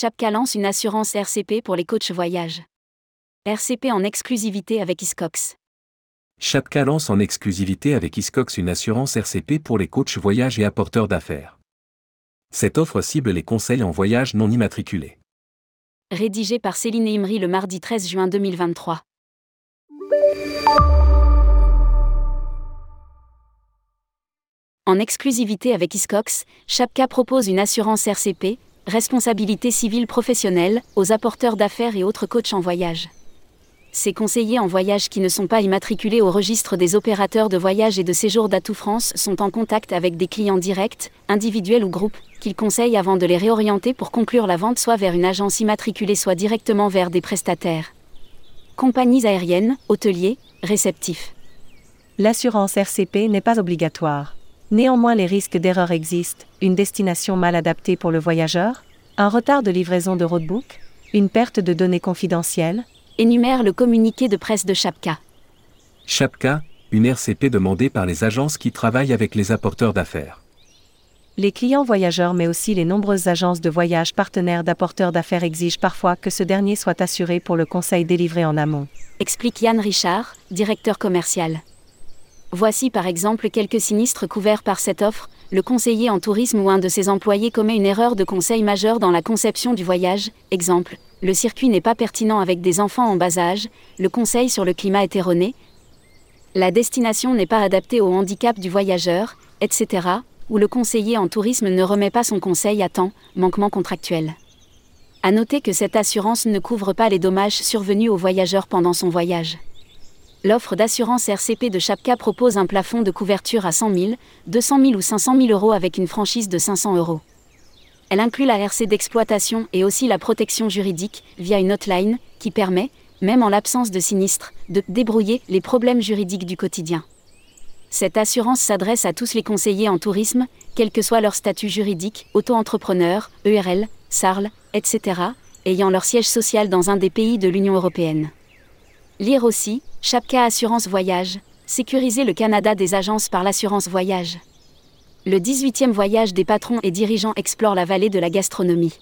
Chapka lance une assurance RCP pour les coachs voyage. RCP en exclusivité avec Iscox. Chapka lance en exclusivité avec Iscox une assurance RCP pour les coachs voyage et apporteurs d'affaires. Cette offre cible les conseils en voyage non immatriculés. Rédigé par Céline Imri le mardi 13 juin 2023. En exclusivité avec Iscox, Chapka propose une assurance RCP, responsabilité civile professionnelle, aux apporteurs d'affaires et autres coachs en voyage. Ces conseillers en voyage qui ne sont pas immatriculés au registre des opérateurs de voyage et de séjour d'Atout France sont en contact avec des clients directs, individuels ou groupes, qu'ils conseillent avant de les réorienter pour conclure la vente soit vers une agence immatriculée soit directement vers des prestataires. Compagnies aériennes, hôteliers, réceptifs. L'assurance RCP n'est pas obligatoire. Néanmoins, les risques d'erreur existent une destination mal adaptée pour le voyageur, un retard de livraison de roadbook, une perte de données confidentielles, énumère le communiqué de presse de Chapka. Chapka, une RCP demandée par les agences qui travaillent avec les apporteurs d'affaires. Les clients voyageurs mais aussi les nombreuses agences de voyage partenaires d'apporteurs d'affaires exigent parfois que ce dernier soit assuré pour le conseil délivré en amont. Explique Yann Richard, directeur commercial. Voici par exemple quelques sinistres couverts par cette offre. Le conseiller en tourisme ou un de ses employés commet une erreur de conseil majeure dans la conception du voyage. Exemple, le circuit n'est pas pertinent avec des enfants en bas âge, le conseil sur le climat est erroné, la destination n'est pas adaptée au handicap du voyageur, etc., ou le conseiller en tourisme ne remet pas son conseil à temps, manquement contractuel. À noter que cette assurance ne couvre pas les dommages survenus au voyageur pendant son voyage. L'offre d'assurance RCP de Chapka propose un plafond de couverture à 100 000, 200 000 ou 500 000 euros avec une franchise de 500 euros. Elle inclut la RC d'exploitation et aussi la protection juridique via une hotline qui permet, même en l'absence de sinistre, de débrouiller les problèmes juridiques du quotidien. Cette assurance s'adresse à tous les conseillers en tourisme, quel que soit leur statut juridique, auto-entrepreneur, ERL, SARL, etc., ayant leur siège social dans un des pays de l'Union européenne. Lire aussi, Chapka Assurance Voyage, sécuriser le Canada des agences par l'assurance voyage. Le 18e voyage des patrons et dirigeants explore la vallée de la gastronomie.